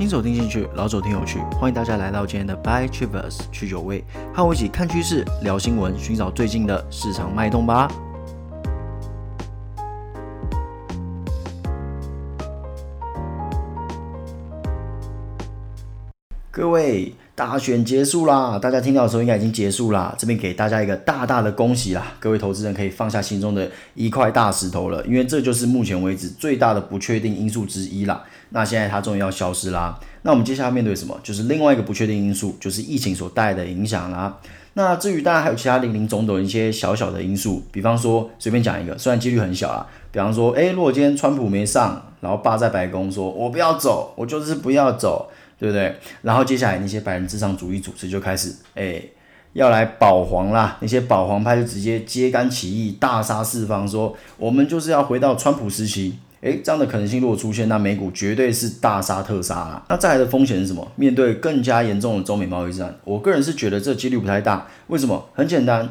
新手听进去，老手听有趣，欢迎大家来到今天的 By Travers 去酒味，和我一起看趋势、聊新闻，寻找最近的市场脉动吧。各位，大选结束啦！大家听到的时候应该已经结束啦。这边给大家一个大大的恭喜啦！各位投资人可以放下心中的一块大石头了，因为这就是目前为止最大的不确定因素之一啦。那现在它终于要消失啦。那我们接下来面对什么？就是另外一个不确定因素，就是疫情所带来的影响啦。那至于当然还有其他林林总总一些小小的因素，比方说随便讲一个，虽然几率很小啦。比方说，诶，如果今天川普没上，然后霸在白宫说，我不要走，我就是不要走。对不对？然后接下来那些白人至上主义组织就开始，哎，要来保皇啦。那些保皇派就直接揭竿起义，大杀四方，说我们就是要回到川普时期。哎，这样的可能性如果出现，那美股绝对是大杀特杀啦。那再来的风险是什么？面对更加严重的中美贸易战，我个人是觉得这几率不太大。为什么？很简单，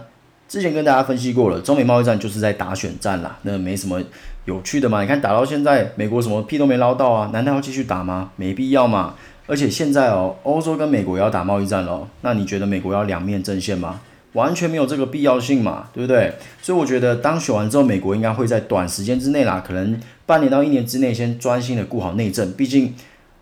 之前跟大家分析过了，中美贸易战就是在打选战啦，那没什么有趣的嘛。你看打到现在，美国什么屁都没捞到啊？难道要继续打吗？没必要嘛。而且现在哦，欧洲跟美国也要打贸易战喽。那你觉得美国要两面阵线吗？完全没有这个必要性嘛，对不对？所以我觉得当选完之后，美国应该会在短时间之内啦，可能半年到一年之内，先专心的顾好内政。毕竟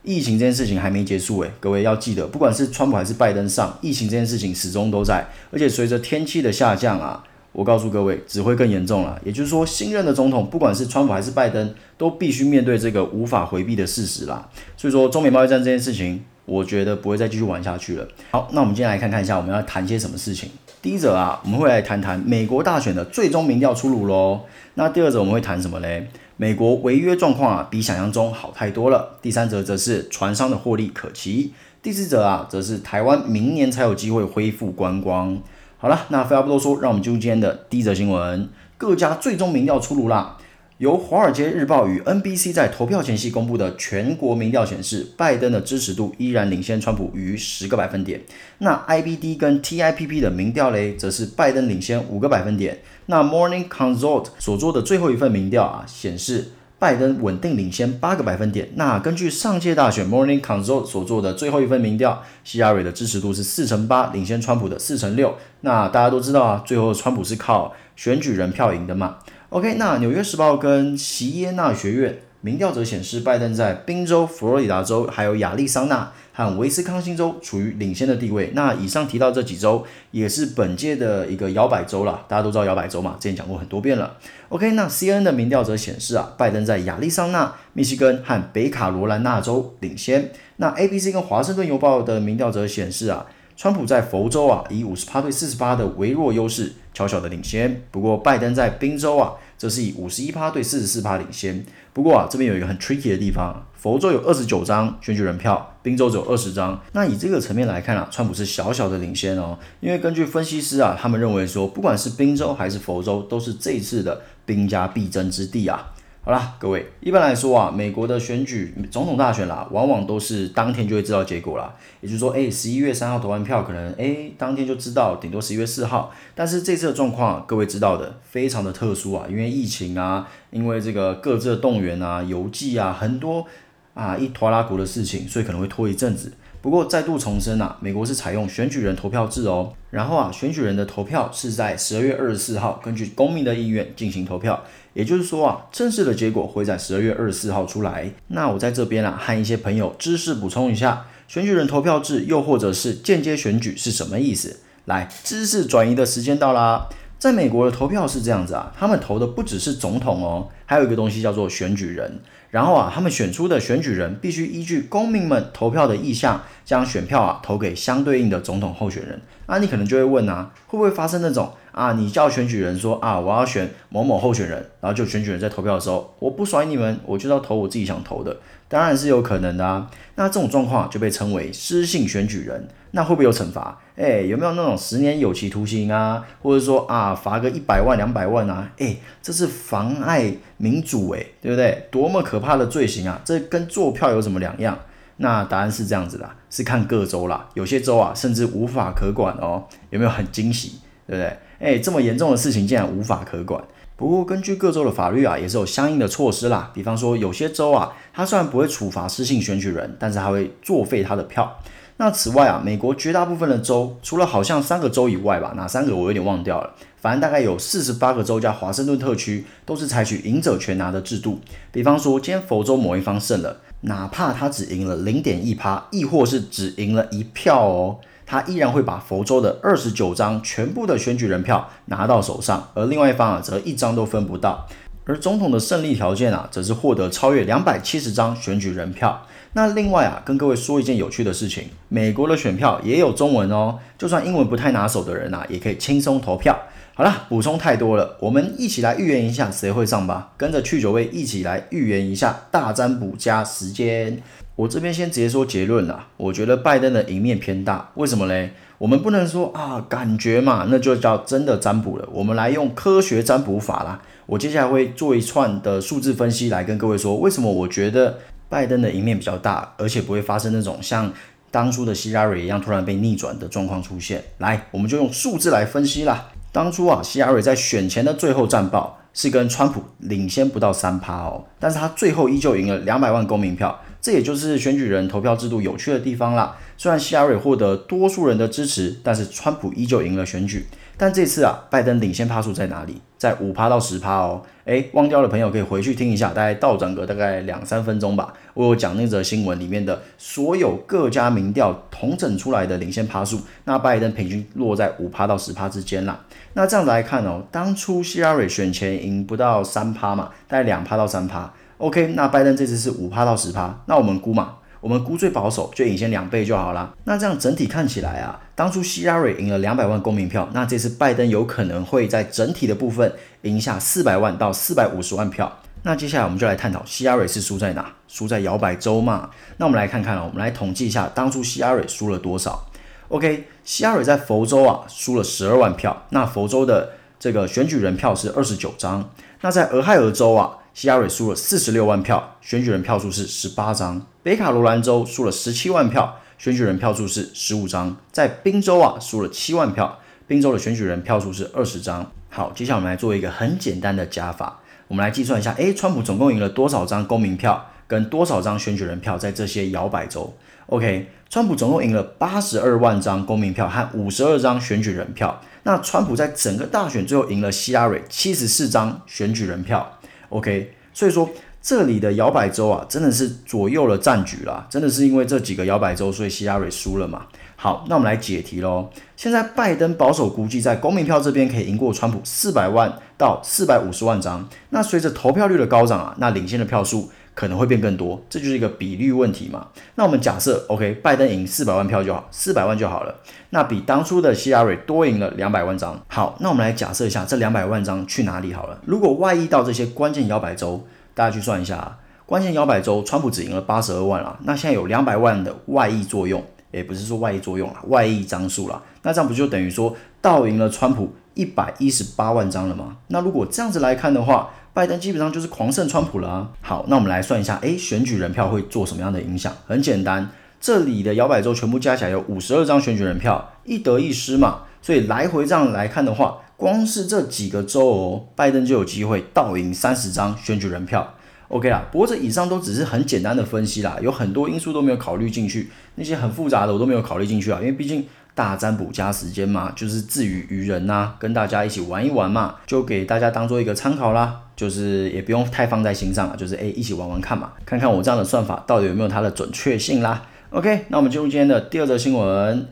疫情这件事情还没结束诶，各位要记得，不管是川普还是拜登上，疫情这件事情始终都在。而且随着天气的下降啊。我告诉各位，只会更严重了。也就是说，新任的总统，不管是川普还是拜登，都必须面对这个无法回避的事实啦。所以说，中美贸易战这件事情，我觉得不会再继续玩下去了。好，那我们今天来看看一下，我们要谈些什么事情。第一则啊，我们会来谈谈美国大选的最终民调出炉喽。那第二则我们会谈什么嘞？美国违约状况啊，比想象中好太多了。第三则则是船商的获利可期。第四则啊，则是台湾明年才有机会恢复观光。好了，那废话不多说，让我们进入今天的第一则新闻。各家最终民调出炉啦。由《华尔街日报》与 NBC 在投票前夕公布的全国民调显示，拜登的支持度依然领先川普逾十个百分点。那 IBD 跟 TIPP 的民调嘞，则是拜登领先五个百分点。那 Morning Consult 所做的最后一份民调啊，显示。拜登稳定领先八个百分点。那根据上届大选 Morning Consult 所做的最后一份民调，希拉蕊的支持度是四乘八，领先川普的四乘六。那大家都知道啊，最后川普是靠选举人票赢的嘛。OK，那纽约时报跟锡耶纳学院。民调则显示，拜登在宾州、佛罗里达州、还有亚利桑那和威斯康星州处于领先的地位。那以上提到这几州也是本届的一个摇摆州了，大家都知道摇摆州嘛，之前讲过很多遍了。OK，那 CNN 的民调则显示啊，拜登在亚利桑那、密西根和北卡罗来纳州领先。那 ABC 跟华盛顿邮报的民调则显示啊，川普在佛州啊以五十趴对四十趴的微弱优势悄悄的领先。不过拜登在宾州啊。则是以五十一趴对四十四趴领先。不过啊，这边有一个很 tricky 的地方，佛州有二十九张选举人票，宾州只有二十张。那以这个层面来看啊，川普是小小的领先哦。因为根据分析师啊，他们认为说，不管是宾州还是佛州，都是这一次的兵家必争之地啊。好啦，各位，一般来说啊，美国的选举总统大选啦，往往都是当天就会知道结果啦。也就是说，哎，十一月三号投完票，可能哎当天就知道，顶多十一月四号。但是这次的状况，各位知道的，非常的特殊啊，因为疫情啊，因为这个各自的动员啊、邮寄啊，很多啊一拖拉国的事情，所以可能会拖一阵子。不过再度重申啊，美国是采用选举人投票制哦。然后啊，选举人的投票是在十二月二十四号，根据公民的意愿进行投票。也就是说啊，正式的结果会在十二月二十四号出来。那我在这边啊，和一些朋友知识补充一下，选举人投票制又或者是间接选举是什么意思？来，知识转移的时间到啦。在美国的投票是这样子啊，他们投的不只是总统哦，还有一个东西叫做选举人。然后啊，他们选出的选举人必须依据公民们投票的意向，将选票啊投给相对应的总统候选人。那你可能就会问啊，会不会发生那种啊，你叫选举人说啊，我要选某某候选人，然后就选举人在投票的时候，我不甩你们，我就要投我自己想投的，当然是有可能的啊。那这种状况就被称为失信选举人。那会不会有惩罚？诶，有没有那种十年有期徒刑啊，或者说啊，罚个一百万两百万啊？诶，这是妨碍民主诶，对不对？多么可怕的罪行啊！这跟作票有什么两样？那答案是这样子的，是看各州啦，有些州啊甚至无法可管哦。有没有很惊喜？对不对？诶，这么严重的事情竟然无法可管。不过根据各州的法律啊，也是有相应的措施啦。比方说有些州啊，它虽然不会处罚失信选举人，但是还会作废他的票。那此外啊，美国绝大部分的州，除了好像三个州以外吧，哪三个我有点忘掉了。反正大概有四十八个州加华盛顿特区，都是采取赢者全拿的制度。比方说，今天佛州某一方胜了，哪怕他只赢了零点一趴，亦或是只赢了一票哦，他依然会把佛州的二十九张全部的选举人票拿到手上，而另外一方啊，则一张都分不到。而总统的胜利条件啊，则是获得超越两百七十张选举人票。那另外啊，跟各位说一件有趣的事情，美国的选票也有中文哦，就算英文不太拿手的人啊，也可以轻松投票。好啦，补充太多了，我们一起来预言一下谁会上吧，跟着去九位一起来预言一下大占卜加时间。我这边先直接说结论啦，我觉得拜登的赢面偏大，为什么嘞？我们不能说啊感觉嘛，那就叫真的占卜了。我们来用科学占卜法啦。我接下来会做一串的数字分析来跟各位说，为什么我觉得。拜登的赢面比较大，而且不会发生那种像当初的希拉蕊一样突然被逆转的状况出现。来，我们就用数字来分析啦。当初啊，希拉蕊在选前的最后战报是跟川普领先不到三趴哦，但是他最后依旧赢了两百万公民票，这也就是选举人投票制度有趣的地方啦。虽然希拉蕊获得多数人的支持，但是川普依旧赢了选举。但这次啊，拜登领先趴数在哪里？在五趴到十趴哦。诶，忘掉的朋友可以回去听一下，大概倒转个大概两三分钟吧。我有讲那则新闻里面的所有各家民调统整出来的领先趴数，那拜登平均落在五趴到十趴之间啦。那这样子来看哦，当初希拉蕊选前赢不到三趴嘛，大概两趴到三趴。OK，那拜登这次是五趴到十趴，那我们估嘛。我们估最保守，就领先两倍就好啦。那这样整体看起来啊，当初希拉蕊赢了两百万公民票，那这次拜登有可能会在整体的部分赢下四百万到四百五十万票。那接下来我们就来探讨希拉蕊是输在哪？输在摇摆州嘛。那我们来看看啊，我们来统计一下当初希拉蕊输了多少。OK，希拉蕊在佛州啊输了十二万票，那佛州的这个选举人票是二十九张。那在俄亥俄州啊。希拉蕊输了四十六万票，选举人票数是十八张。北卡罗兰州输了十七万票，选举人票数是十五张。在宾州啊，输了七万票，宾州的选举人票数是二十张。好，接下来我们来做一个很简单的加法，我们来计算一下，诶，川普总共赢了多少张公民票，跟多少张选举人票在这些摇摆州？OK，川普总共赢了八十二万张公民票和五十二张选举人票。那川普在整个大选最后赢了希拉蕊七十四张选举人票。OK，所以说这里的摇摆州啊，真的是左右了战局啦，真的是因为这几个摇摆州，所以希拉蕊输了嘛。好，那我们来解题喽。现在拜登保守估计在公民票这边可以赢过川普四百万到四百五十万张。那随着投票率的高涨啊，那领先的票数可能会变更多，这就是一个比率问题嘛。那我们假设，OK，拜登赢四百万票就好，四百万就好了。那比当初的希拉蕊多赢了两百万张。好，那我们来假设一下，这两百万张去哪里好了？如果外溢到这些关键摇摆州，大家去算一下啊。关键摇摆州，川普只赢了八十二万啊，那现在有两百万的外溢作用。也不是说外溢作用啦，外溢张数啦，那这样不就等于说倒赢了川普一百一十八万张了吗？那如果这样子来看的话，拜登基本上就是狂胜川普了啊。好，那我们来算一下，诶，选举人票会做什么样的影响？很简单，这里的摇摆州全部加起来有五十二张选举人票，一得一失嘛，所以来回这样来看的话，光是这几个州哦，拜登就有机会倒赢三十张选举人票。OK 啦，不过这以上都只是很简单的分析啦，有很多因素都没有考虑进去，那些很复杂的我都没有考虑进去啊，因为毕竟大占卜加时间嘛，就是自娱娱人呐、跟大家一起玩一玩嘛，就给大家当做一个参考啦，就是也不用太放在心上啊，就是诶一起玩玩看嘛，看看我这样的算法到底有没有它的准确性啦。OK，那我们进入今天的第二则新闻。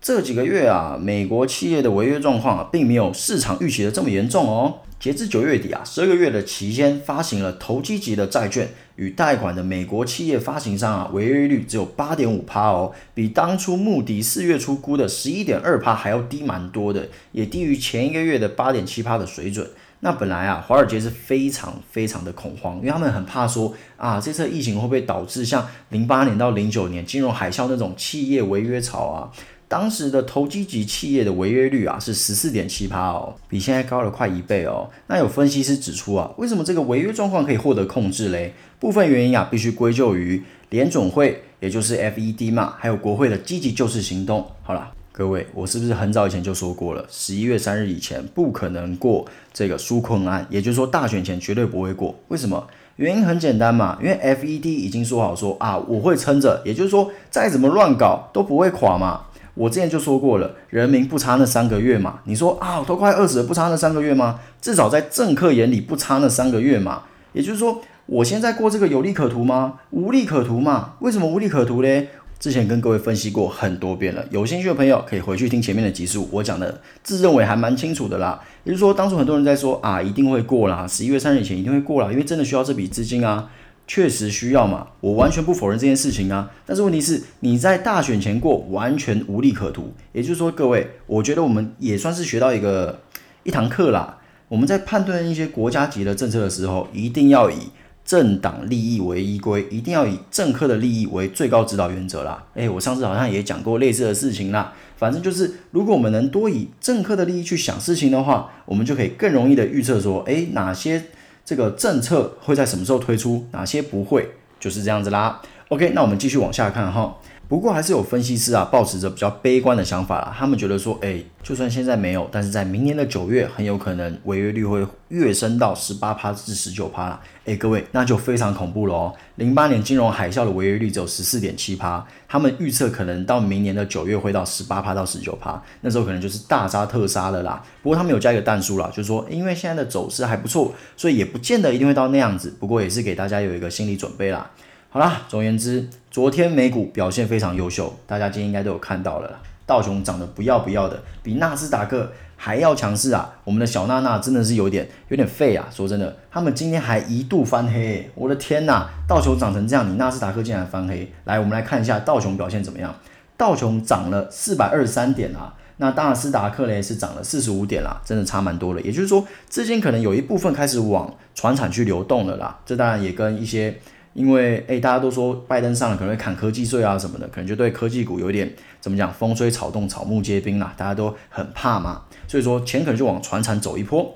这几个月啊，美国企业的违约状况啊，并没有市场预期的这么严重哦。截至九月底啊，十二个月的期间发行了投机级的债券与贷款的美国企业发行商啊，违约率只有八点五趴哦，比当初穆迪四月初估的十一点二趴还要低蛮多的，也低于前一个月的八点七趴的水准。那本来啊，华尔街是非常非常的恐慌，因为他们很怕说啊，这次疫情会不会导致像零八年到零九年金融海啸那种企业违约潮啊？当时的投机级企业的违约率啊是十四点七趴哦，比现在高了快一倍哦。那有分析师指出啊，为什么这个违约状况可以获得控制嘞？部分原因啊必须归咎于联总会，也就是 FED 嘛，还有国会的积极救市行动。好了。各位，我是不是很早以前就说过了？十一月三日以前不可能过这个纾困案，也就是说大选前绝对不会过。为什么？原因很简单嘛，因为 FED 已经说好说啊，我会撑着，也就是说再怎么乱搞都不会垮嘛。我之前就说过了，人民不差那三个月嘛。你说啊，都快饿死了，不差那三个月吗？至少在政客眼里不差那三个月嘛。也就是说。我现在过这个有利可图吗？无利可图嘛？为什么无利可图嘞？之前跟各位分析过很多遍了，有兴趣的朋友可以回去听前面的集数，我讲的自认为还蛮清楚的啦。也就是说，当初很多人在说啊，一定会过啦，十一月三日以前一定会过啦，因为真的需要这笔资金啊，确实需要嘛，我完全不否认这件事情啊。但是问题是，你在大选前过，完全无利可图。也就是说，各位，我觉得我们也算是学到一个一堂课啦。我们在判断一些国家级的政策的时候，一定要以政党利益为依归，一定要以政客的利益为最高指导原则啦。诶，我上次好像也讲过类似的事情啦。反正就是，如果我们能多以政客的利益去想事情的话，我们就可以更容易的预测说，诶，哪些这个政策会在什么时候推出，哪些不会，就是这样子啦。OK，那我们继续往下看哈。不过还是有分析师啊，抱持着比较悲观的想法啦。他们觉得说，哎，就算现在没有，但是在明年的九月，很有可能违约率会跃升到十八趴至十九趴啦。哎，各位，那就非常恐怖了哦。零八年金融海啸的违约率只有十四点七趴，他们预测可能到明年的九月会到十八趴到十九趴，那时候可能就是大杀特杀了啦。不过他们有加一个弹书啦，就是说，因为现在的走势还不错，所以也不见得一定会到那样子。不过也是给大家有一个心理准备啦。好啦，总而言之，昨天美股表现非常优秀，大家今天应该都有看到了啦。道琼涨得不要不要的，比纳斯达克还要强势啊！我们的小娜娜真的是有点有点废啊！说真的，他们今天还一度翻黑，我的天呐，道琼涨成这样，你纳斯达克竟然翻黑！来，我们来看一下道琼表现怎么样？道琼涨了四百二十三点啊，那纳斯达克呢是涨了四十五点啦，真的差蛮多的。也就是说，资金可能有一部分开始往船产去流动了啦，这当然也跟一些。因为诶，大家都说拜登上了可能会砍科技税啊什么的，可能就对科技股有点怎么讲，风吹草动，草木皆兵啦，大家都很怕嘛，所以说钱可能就往船产走一波。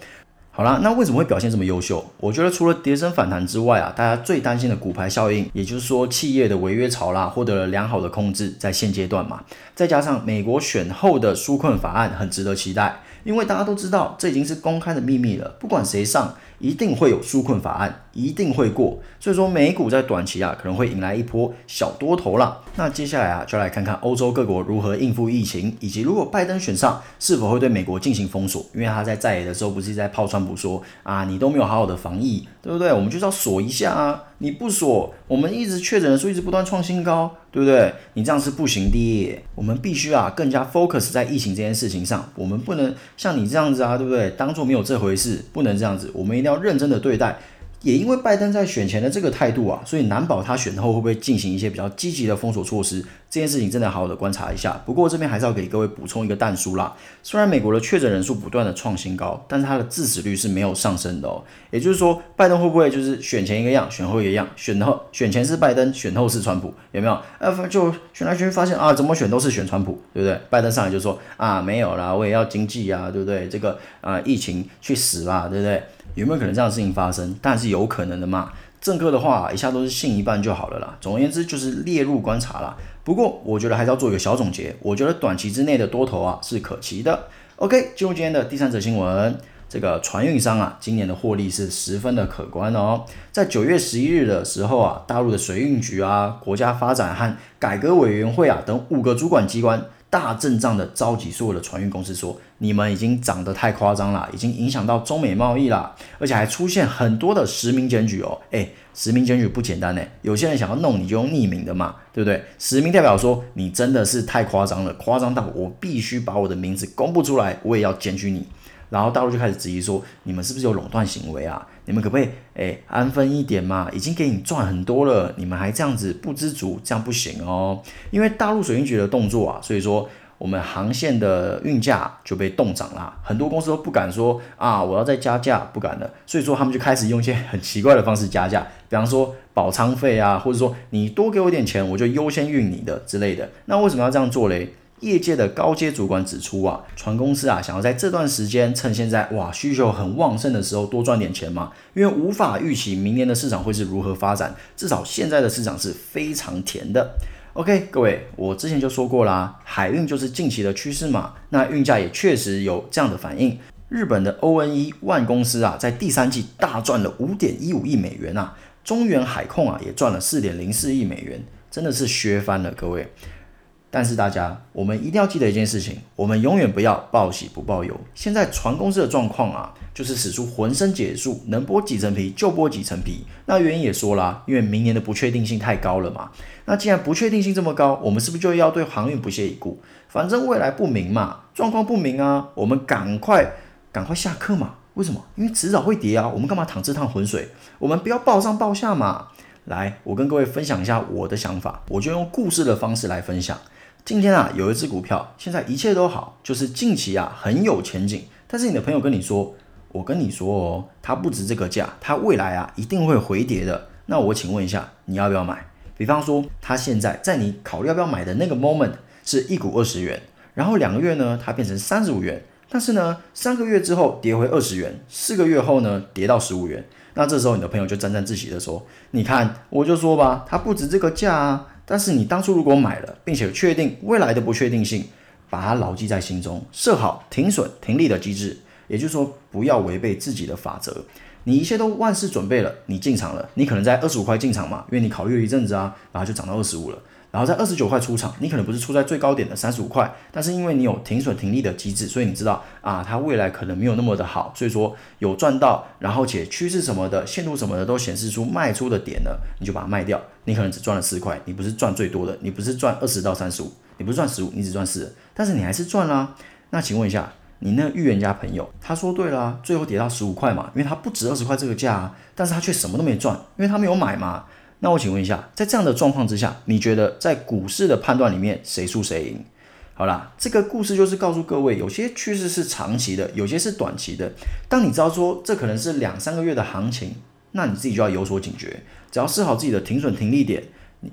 好啦，那为什么会表现这么优秀？我觉得除了跌升反弹之外啊，大家最担心的骨牌效应，也就是说企业的违约潮啦，获得了良好的控制，在现阶段嘛，再加上美国选后的纾困法案很值得期待，因为大家都知道这已经是公开的秘密了，不管谁上。一定会有纾困法案，一定会过，所以说美股在短期啊可能会引来一波小多头啦。那接下来啊就来看看欧洲各国如何应付疫情，以及如果拜登选上，是否会对美国进行封锁？因为他在在野的时候不是在炮川普说啊，你都没有好好的防疫，对不对？我们就是要锁一下啊，你不锁，我们一直确诊人数一直不断创新高。对不对？你这样是不行的。我们必须啊，更加 focus 在疫情这件事情上。我们不能像你这样子啊，对不对？当做没有这回事，不能这样子。我们一定要要认真的对待。也因为拜登在选前的这个态度啊，所以难保他选后会不会进行一些比较积极的封锁措施。这件事情真的好好的观察一下。不过这边还是要给各位补充一个但书啦。虽然美国的确诊人数不断的创新高，但是它的致死率是没有上升的哦。也就是说，拜登会不会就是选前一个样，选后一个样？选后选前是拜登，选后是川普，有没有？呃，就选来选去发现啊，怎么选都是选川普，对不对？拜登上来就说啊，没有啦，我也要经济啊，对不对？这个啊，疫情去死啦，对不对？有没有可能这样的事情发生？但是有可能的嘛。政客的话，一下都是信一半就好了啦。总而言之，就是列入观察啦。不过，我觉得还是要做一个小总结。我觉得短期之内的多头啊是可期的。OK，进入今天的第三则新闻。这个船运商啊，今年的获利是十分的可观哦。在九月十一日的时候啊，大陆的水运局啊、国家发展和改革委员会啊等五个主管机关。大阵仗的召集所有的船运公司说：“你们已经涨得太夸张了，已经影响到中美贸易了，而且还出现很多的实名检举哦。诶，实名检举不简单呢。有些人想要弄你就用匿名的嘛，对不对？实名代表说你真的是太夸张了，夸张到我必须把我的名字公布出来，我也要检举你。”然后大陆就开始质疑说：“你们是不是有垄断行为啊？你们可不可以诶安分一点嘛？已经给你赚很多了，你们还这样子不知足，这样不行哦。因为大陆水运局的动作啊，所以说我们航线的运价就被冻涨啦。很多公司都不敢说啊，我要再加价，不敢了。所以说他们就开始用一些很奇怪的方式加价，比方说保舱费啊，或者说你多给我点钱，我就优先运你的之类的。那为什么要这样做嘞？”业界的高阶主管指出啊，船公司啊想要在这段时间趁现在哇需求很旺盛的时候多赚点钱嘛，因为无法预期明年的市场会是如何发展，至少现在的市场是非常甜的。OK，各位，我之前就说过啦，海运就是近期的趋势嘛。那运价也确实有这样的反应。日本的 ONE 万公司啊，在第三季大赚了五点一五亿美元啊，中远海控啊也赚了四点零四亿美元，真的是削翻了，各位。但是大家，我们一定要记得一件事情，我们永远不要报喜不报忧。现在船公司的状况啊，就是使出浑身解数，能剥几层皮就剥几层皮。那原因也说了，因为明年的不确定性太高了嘛。那既然不确定性这么高，我们是不是就要对航运不屑一顾？反正未来不明嘛，状况不明啊，我们赶快赶快下课嘛。为什么？因为迟早会跌啊。我们干嘛淌这趟浑水？我们不要报上报下嘛。来，我跟各位分享一下我的想法，我就用故事的方式来分享。今天啊，有一只股票，现在一切都好，就是近期啊很有前景。但是你的朋友跟你说，我跟你说哦，它不值这个价，它未来啊一定会回跌的。那我请问一下，你要不要买？比方说，它现在在你考虑要不要买的那个 moment 是一股二十元，然后两个月呢，它变成三十五元，但是呢，三个月之后跌回二十元，四个月后呢，跌到十五元。那这时候你的朋友就沾沾自喜的说，你看，我就说吧，它不值这个价啊。但是你当初如果买了，并且确定未来的不确定性，把它牢记在心中，设好停损停利的机制，也就是说不要违背自己的法则。你一切都万事准备了，你进场了，你可能在二十五块进场嘛，因为你考虑了一阵子啊，然后就涨到二十五了。然后在二十九块出场，你可能不是出在最高点的三十五块，但是因为你有停损停利的机制，所以你知道啊，它未来可能没有那么的好，所以说有赚到，然后且趋势什么的、线图什么的都显示出卖出的点了，你就把它卖掉。你可能只赚了四块，你不是赚最多的，你不是赚二十到三十五，你不是赚十五，你只赚四，但是你还是赚啦。那请问一下，你那个预言家朋友，他说对了，最后跌到十五块嘛，因为他不值二十块这个价啊，但是他却什么都没赚，因为他没有买嘛。那我请问一下，在这样的状况之下，你觉得在股市的判断里面谁输谁赢？好啦，这个故事就是告诉各位，有些趋势是长期的，有些是短期的。当你知道说这可能是两三个月的行情，那你自己就要有所警觉，只要设好自己的停损停利点，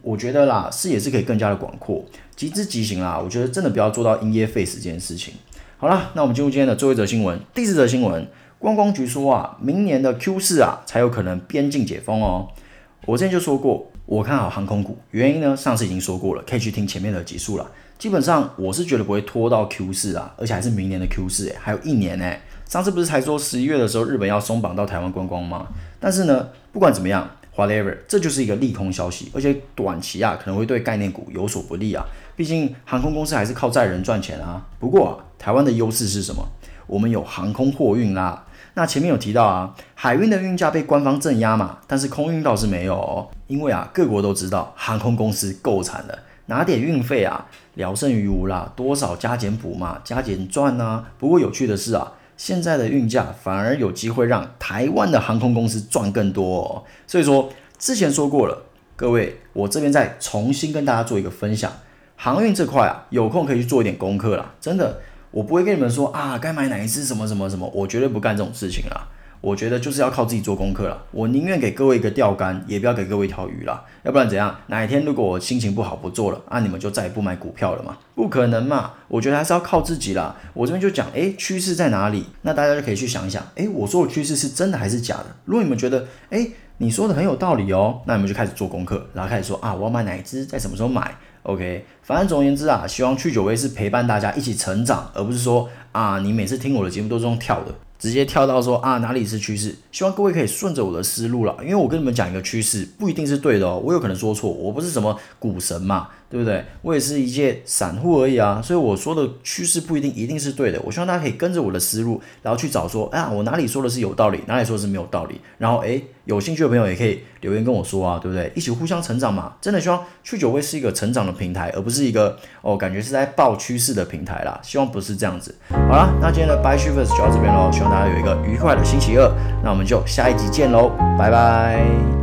我觉得啦，视野是可以更加的广阔，即知即行啦。我觉得真的不要做到因噎废食这件事情。好啦，那我们进入今天的最后一则新闻，第四则新闻，观光局说啊，明年的 Q 四啊才有可能边境解封哦。我之前就说过，我看好航空股，原因呢，上次已经说过了，可以去听前面的集数了。基本上我是觉得不会拖到 Q 四啊，而且还是明年的 Q 四，哎，还有一年呢。上次不是才说十一月的时候日本要松绑到台湾观光吗？但是呢，不管怎么样，whatever，这就是一个利空消息，而且短期啊可能会对概念股有所不利啊。毕竟航空公司还是靠载人赚钱啊。不过啊，台湾的优势是什么？我们有航空货运啦。那前面有提到啊，海运的运价被官方镇压嘛，但是空运倒是没有哦，因为啊，各国都知道航空公司够惨了，拿点运费啊，聊胜于无啦，多少加减补嘛，加减赚呐、啊。不过有趣的是啊，现在的运价反而有机会让台湾的航空公司赚更多哦。所以说之前说过了，各位，我这边再重新跟大家做一个分享，航运这块啊，有空可以去做一点功课啦，真的。我不会跟你们说啊，该买哪一支什么什么什么，我绝对不干这种事情啦。我觉得就是要靠自己做功课了。我宁愿给各位一个钓竿，也不要给各位一条鱼啦。要不然怎样？哪一天如果我心情不好不做了，啊，你们就再也不买股票了嘛？不可能嘛！我觉得还是要靠自己啦。我这边就讲，诶，趋势在哪里？那大家就可以去想一想，诶，我说的趋势是真的还是假的？如果你们觉得，诶，你说的很有道理哦，那你们就开始做功课，然后开始说啊，我要买哪一支，在什么时候买？OK，反正总而言之啊，希望去九位是陪伴大家一起成长，而不是说啊，你每次听我的节目都是用跳的。直接跳到说啊，哪里是趋势？希望各位可以顺着我的思路了，因为我跟你们讲一个趋势不一定是对的哦，我有可能说错，我不是什么股神嘛，对不对？我也是一介散户而已啊，所以我说的趋势不一定一定是对的。我希望大家可以跟着我的思路，然后去找说，啊，我哪里说的是有道理，哪里说的是没有道理。然后诶，有兴趣的朋友也可以留言跟我说啊，对不对？一起互相成长嘛。真的希望去九会是一个成长的平台，而不是一个哦，感觉是在报趋势的平台啦。希望不是这样子。好啦，那今天的 Buy s h i v e r s 就到这边喽，希望大家有一个愉快的星期二，那我们就下一集见喽，拜拜。